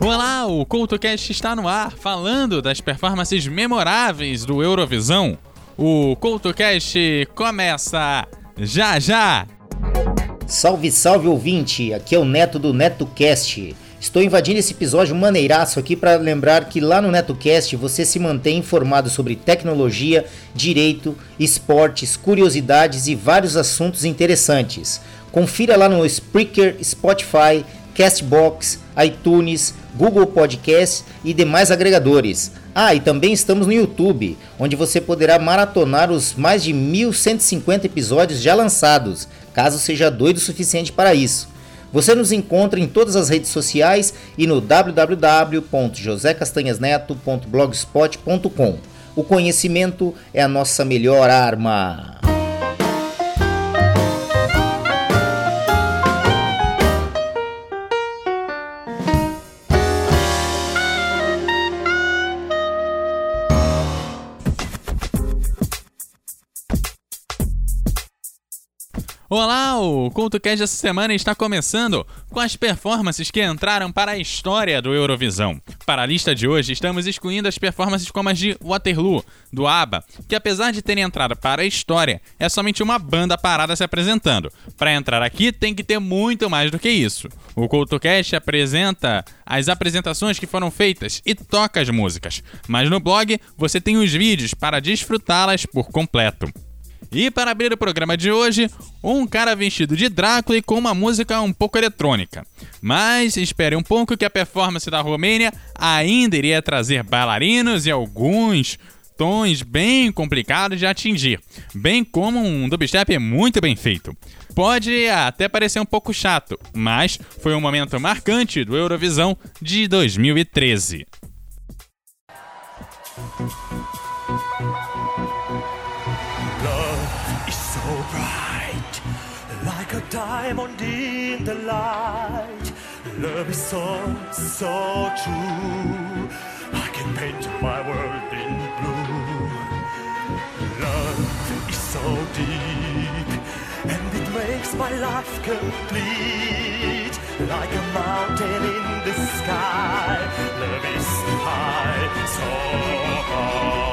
Olá, o CoutoCast está no ar, falando das performances memoráveis do Eurovisão. O CoutoCast começa já já! Salve, salve ouvinte! Aqui é o Neto do NetoCast. Estou invadindo esse episódio maneiraço aqui para lembrar que lá no NetoCast você se mantém informado sobre tecnologia, direito, esportes, curiosidades e vários assuntos interessantes. Confira lá no Spreaker, Spotify, Castbox, iTunes, Google Podcast e demais agregadores. Ah, e também estamos no YouTube, onde você poderá maratonar os mais de 1150 episódios já lançados, caso seja doido o suficiente para isso. Você nos encontra em todas as redes sociais e no www.josecastanhasneto.blogspot.com. O conhecimento é a nossa melhor arma. Olá, o CultoCast dessa semana está começando com as performances que entraram para a história do Eurovisão. Para a lista de hoje, estamos excluindo as performances como as de Waterloo, do ABBA, que apesar de terem entrado para a história, é somente uma banda parada se apresentando. Para entrar aqui, tem que ter muito mais do que isso. O CultoCast apresenta as apresentações que foram feitas e toca as músicas, mas no blog você tem os vídeos para desfrutá-las por completo. E para abrir o programa de hoje, um cara vestido de Drácula e com uma música um pouco eletrônica. Mas espere um pouco que a performance da Romênia ainda iria trazer bailarinos e alguns tons bem complicados de atingir, bem como um dubstep muito bem feito. Pode até parecer um pouco chato, mas foi um momento marcante do Eurovisão de 2013. Diamond in the light. Love is so, so true. I can paint my world in blue. Love is so deep, and it makes my life complete. Like a mountain in the sky. Love is high, so high.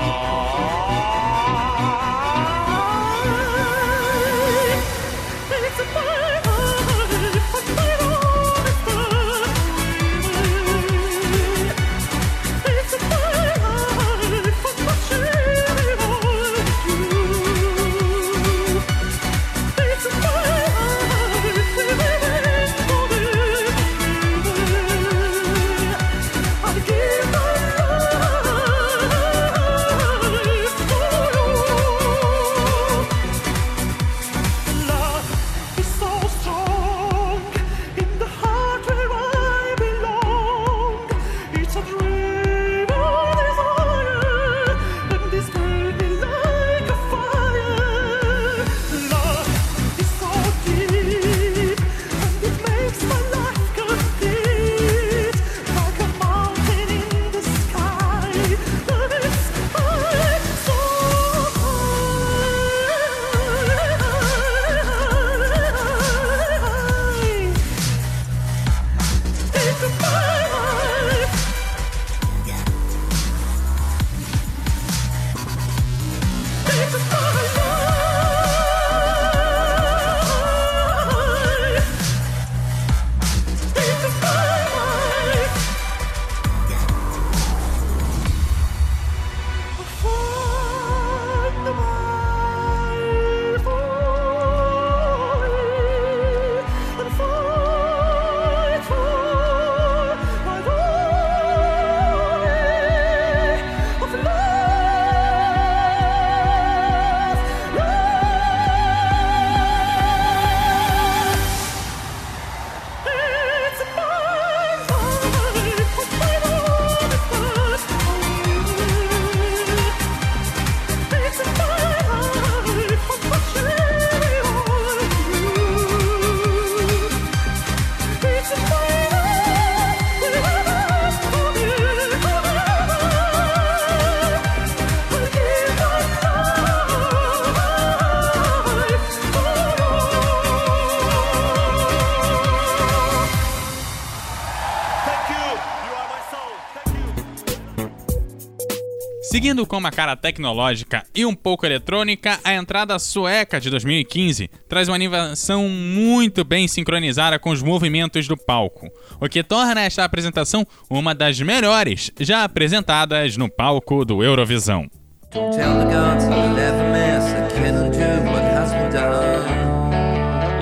Seguindo com uma cara tecnológica e um pouco eletrônica, a entrada sueca de 2015 traz uma animação muito bem sincronizada com os movimentos do palco, o que torna esta apresentação uma das melhores já apresentadas no palco do Eurovisão.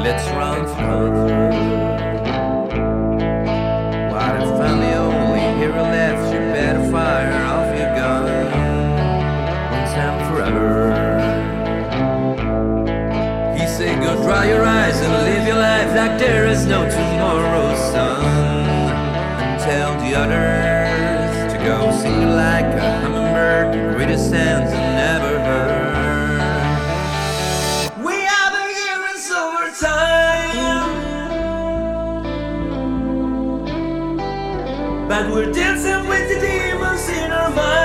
Let's there is no tomorrow. And tell the others to go sing like a hummingbird, the greatest sounds I never heard. We are the heroes time, but we're dancing with the demons in our minds.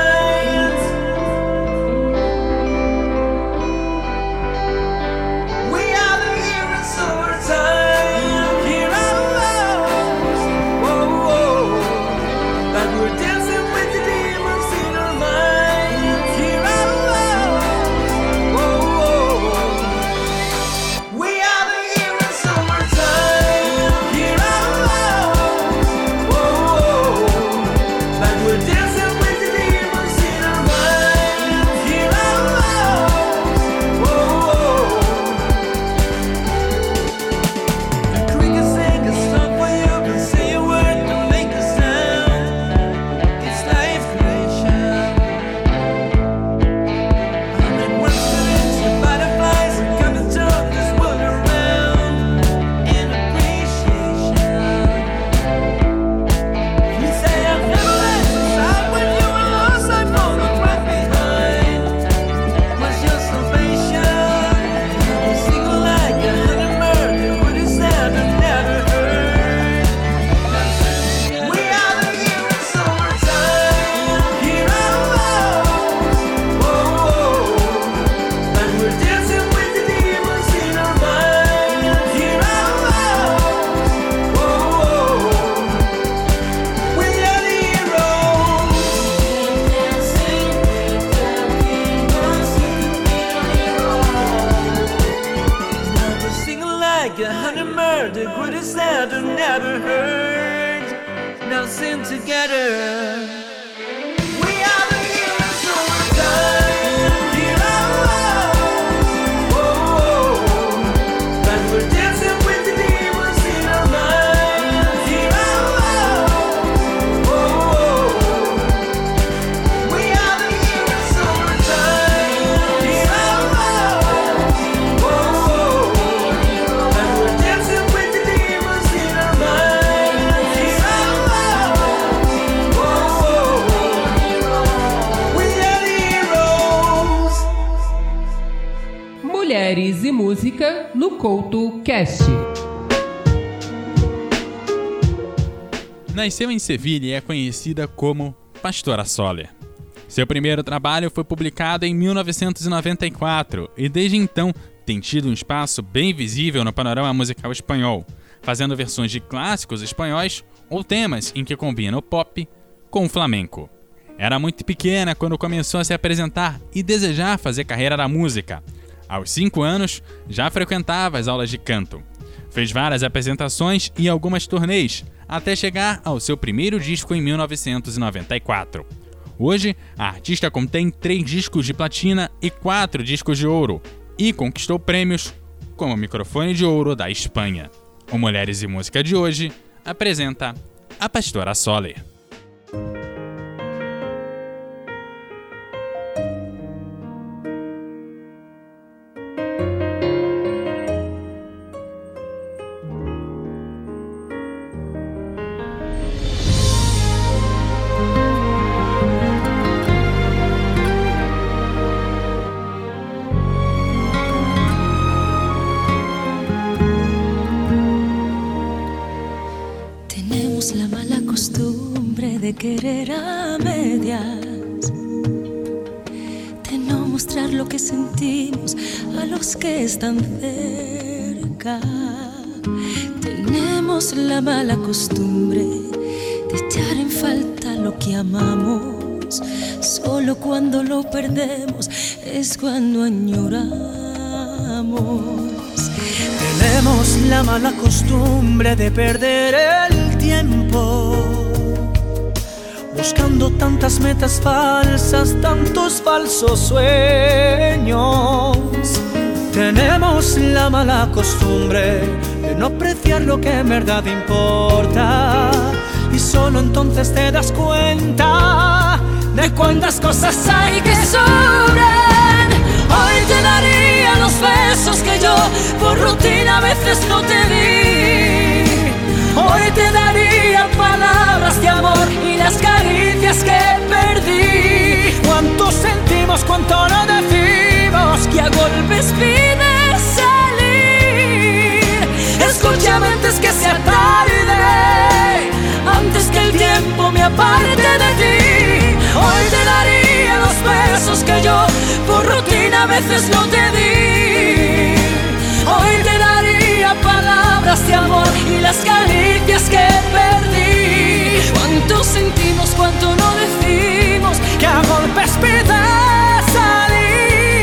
Couto Cast. Nasceu em Sevilha e é conhecida como Pastora Soler. Seu primeiro trabalho foi publicado em 1994 e desde então tem tido um espaço bem visível no panorama musical espanhol, fazendo versões de clássicos espanhóis ou temas em que combina o pop com o flamenco. Era muito pequena quando começou a se apresentar e desejar fazer carreira na música, aos 5 anos, já frequentava as aulas de canto. Fez várias apresentações e algumas turnês, até chegar ao seu primeiro disco em 1994. Hoje, a artista contém três discos de platina e quatro discos de ouro, e conquistou prêmios como o Microfone de Ouro da Espanha. O Mulheres e Música de hoje apresenta a Pastora Soler. Solo cuando lo perdemos es cuando añoramos. Tenemos la mala costumbre de perder el tiempo. Buscando tantas metas falsas, tantos falsos sueños. Tenemos la mala costumbre de no apreciar lo que en verdad importa. Y solo entonces te das cuenta de cuántas cosas hay que sobran. Hoy te daría los besos que yo por rutina a veces no te di. Hoy te daría palabras de amor y las caricias que perdí. Cuánto sentimos, cuánto no decimos que a golpes pide salir. Escúchame antes que sea tarde, antes que el tiempo me aparte de ti. Hoy te daría los besos que yo por rutina a veces no te di. Hoy te daría palabras de amor y las caricias que perdí. Cuánto sentimos, cuánto no decimos que a golpes salir.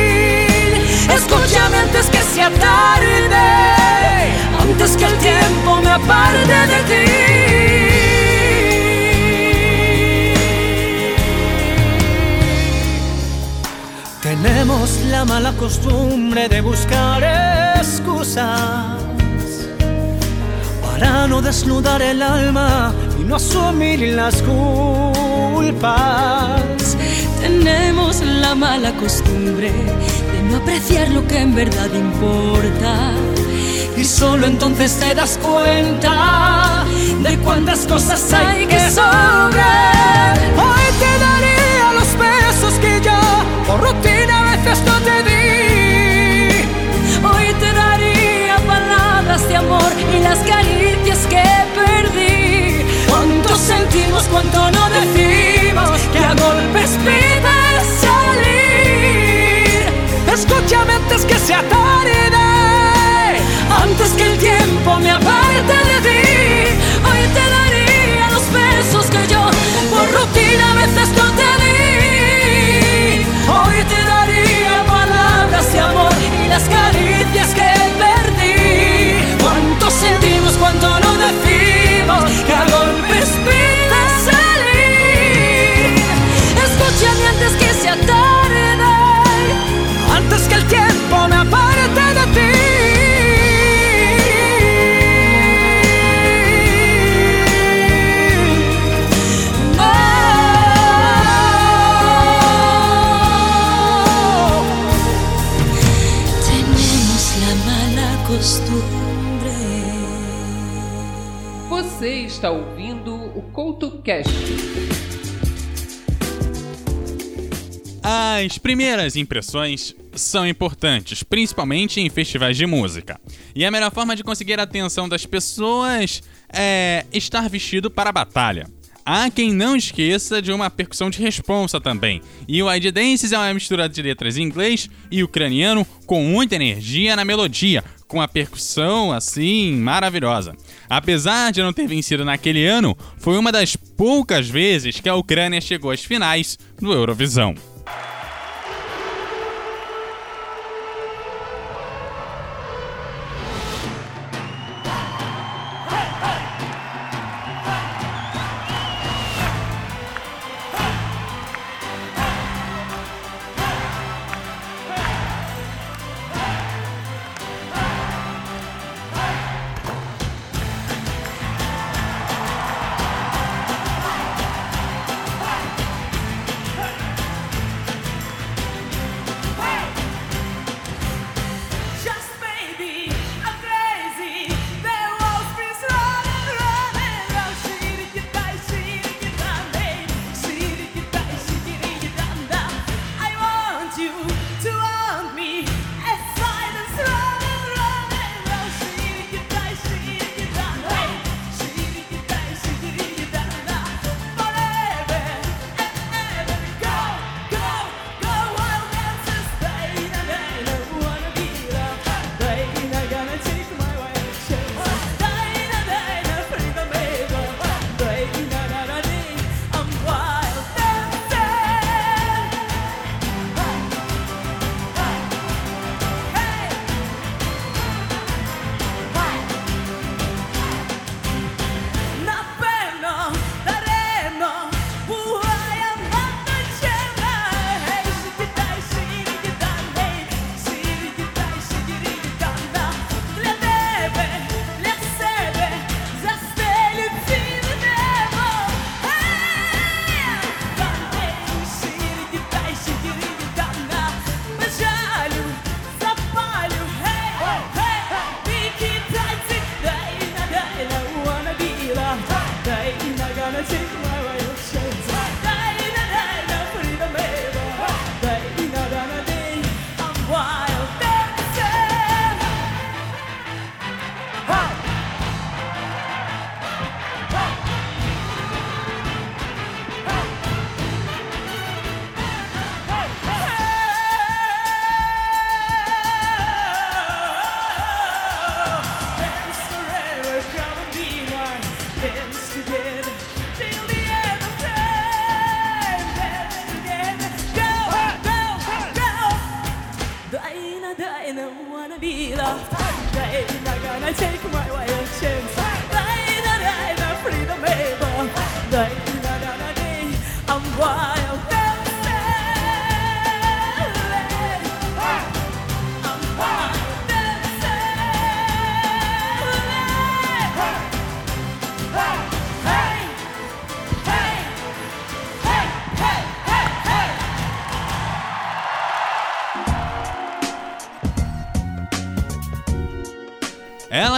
Escúchame antes que sea tarde, antes que el tiempo me aparte de ti. Tenemos la mala costumbre de buscar excusas para no desnudar el alma y no asumir las culpas. Tenemos la mala costumbre de no apreciar lo que en verdad importa. Y solo entonces te das cuenta de cuántas cosas hay que sobrar. Hoy te daría Você está ouvindo o CoutoCast. As primeiras impressões são importantes, principalmente em festivais de música. E a melhor forma de conseguir a atenção das pessoas é estar vestido para a batalha. Há quem não esqueça de uma percussão de responsa também. E o ID Dances é uma mistura de letras em inglês e ucraniano com muita energia na melodia, com a percussão assim maravilhosa. Apesar de não ter vencido naquele ano, foi uma das poucas vezes que a Ucrânia chegou às finais do Eurovisão.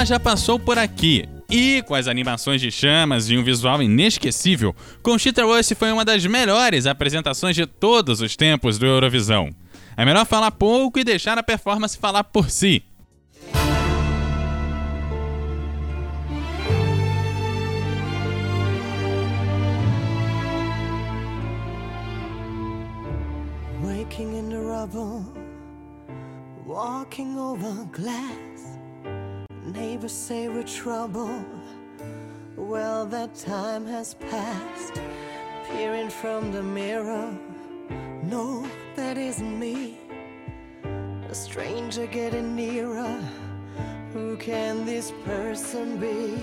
Já passou por aqui. E com as animações de chamas e um visual inesquecível, Conchita Wurst foi uma das melhores apresentações de todos os tempos do Eurovisão. É melhor falar pouco e deixar a performance falar por si. Waking in the rubble, walking over glass. Neighbors say we're trouble. Well, that time has passed. Peering from the mirror, no, that isn't me. A stranger getting nearer. Who can this person be?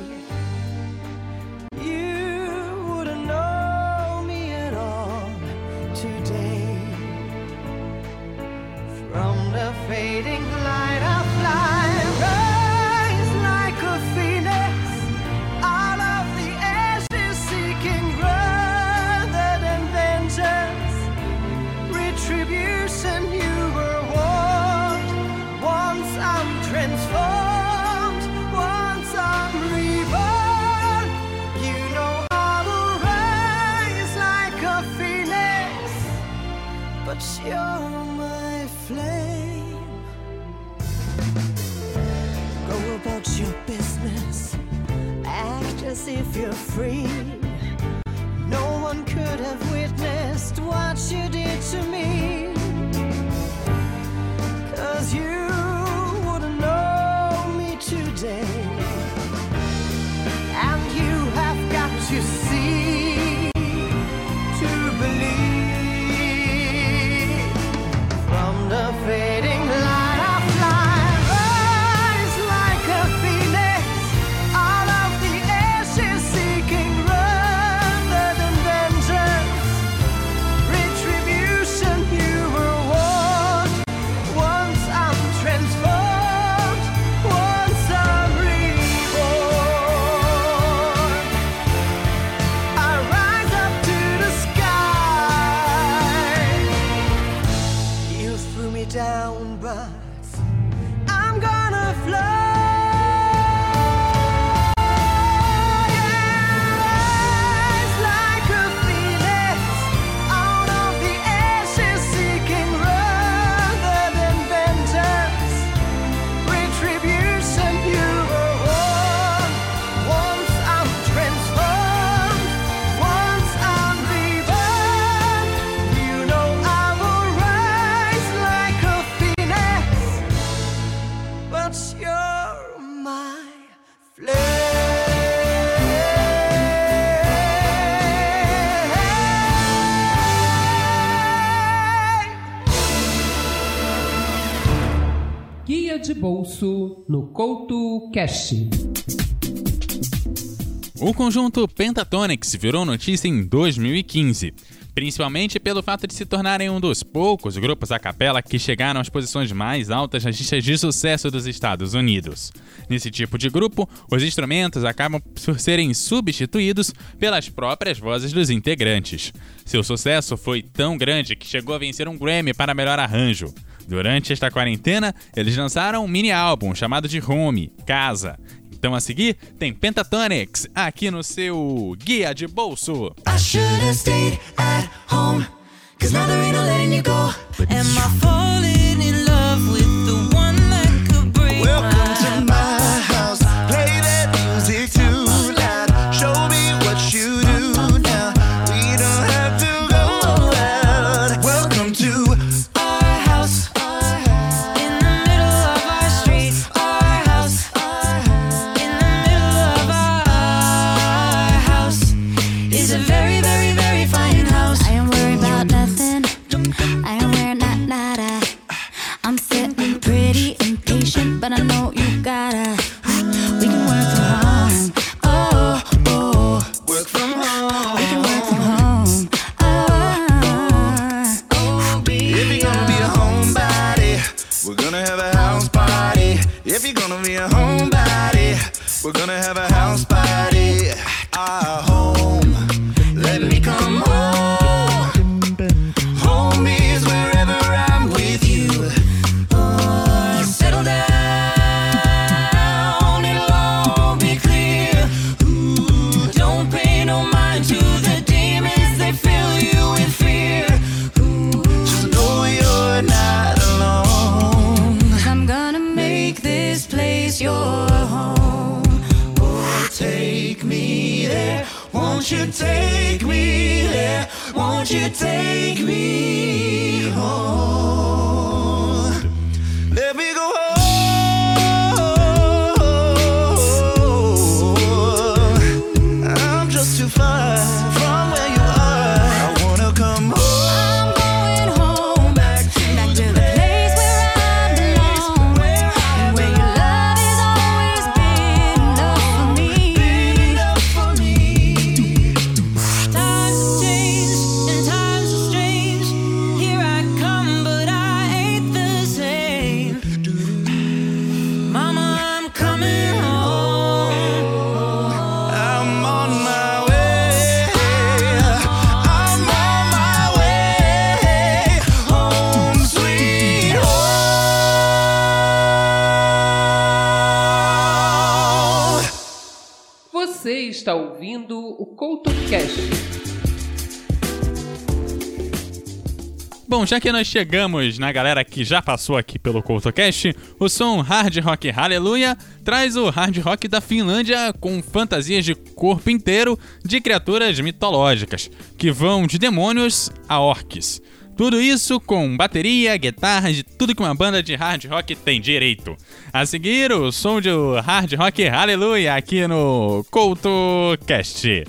Guia de bolso no Couto Cast. O conjunto Pentatonix virou notícia em 2015, principalmente pelo fato de se tornarem um dos poucos grupos a capela que chegaram às posições mais altas nas listas de sucesso dos Estados Unidos. Nesse tipo de grupo, os instrumentos acabam por serem substituídos pelas próprias vozes dos integrantes. Seu sucesso foi tão grande que chegou a vencer um Grammy para melhor arranjo. Durante esta quarentena, eles lançaram um mini álbum chamado de Home, Casa. Então a seguir tem Pentatonics aqui no seu guia de bolso. I is your home. Oh, take me there. Won't you take me there? Won't you take me home? está ouvindo o CoutoCast. Bom, já que nós chegamos na galera que já passou aqui pelo CoutoCast, o som Hard Rock Hallelujah traz o hard rock da Finlândia com fantasias de corpo inteiro de criaturas mitológicas, que vão de demônios a orques. Tudo isso com bateria, guitarra, de tudo que uma banda de hard rock tem direito. A seguir, o som de hard rock, aleluia, aqui no CoutoCast.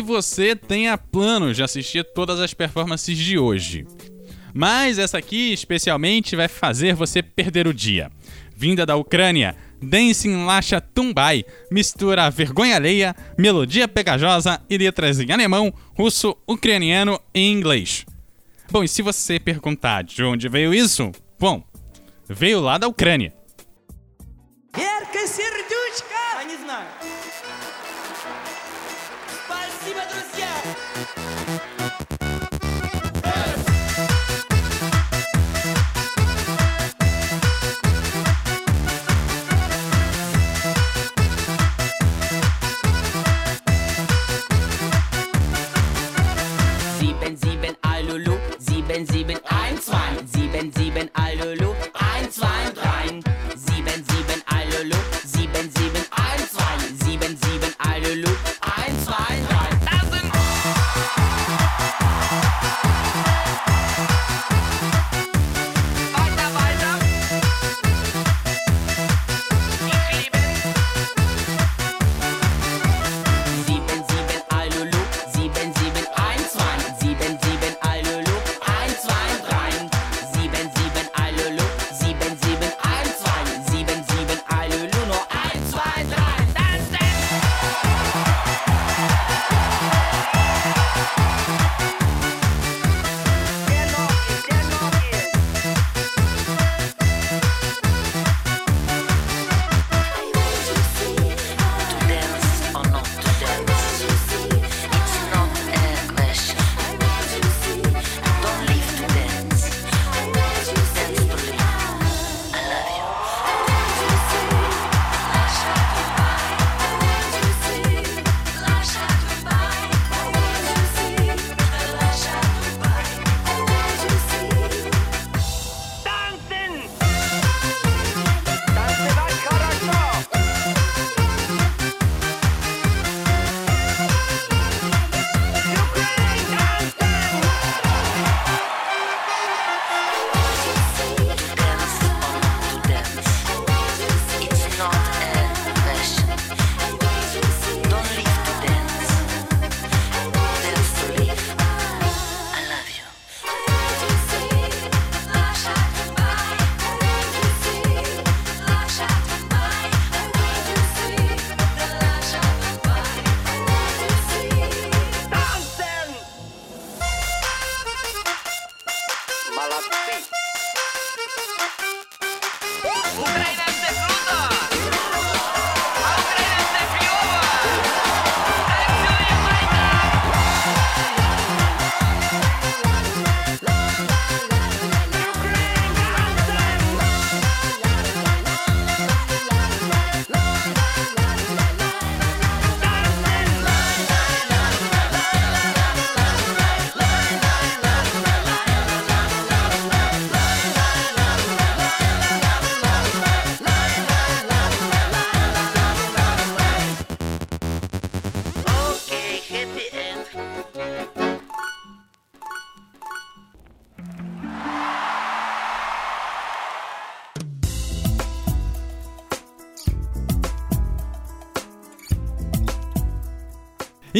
Que você tenha planos de assistir todas as performances de hoje. Mas essa aqui especialmente vai fazer você perder o dia. Vinda da Ucrânia, Dancing Lasha Tumbai mistura vergonha alheia, melodia pegajosa e letras em alemão, russo, ucraniano e inglês. Bom, e se você perguntar de onde veio isso? Bom, veio lá da Ucrânia. 7, 7, 1, 2, 7, 7, Alulu, 1, 2, 3.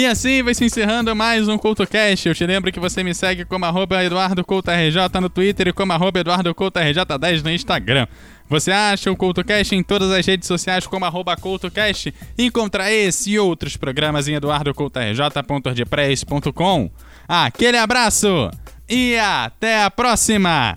E assim vai se encerrando mais um CoutoCast. Eu te lembro que você me segue como arroba EduardoCoutoRJ no Twitter e como arroba EduardoCoutoRJ10 no Instagram. Você acha o CoutoCast em todas as redes sociais como arroba CoutoCast e encontra esse e outros programas em eduardocoutorj.wordpress.com. Aquele abraço e até a próxima!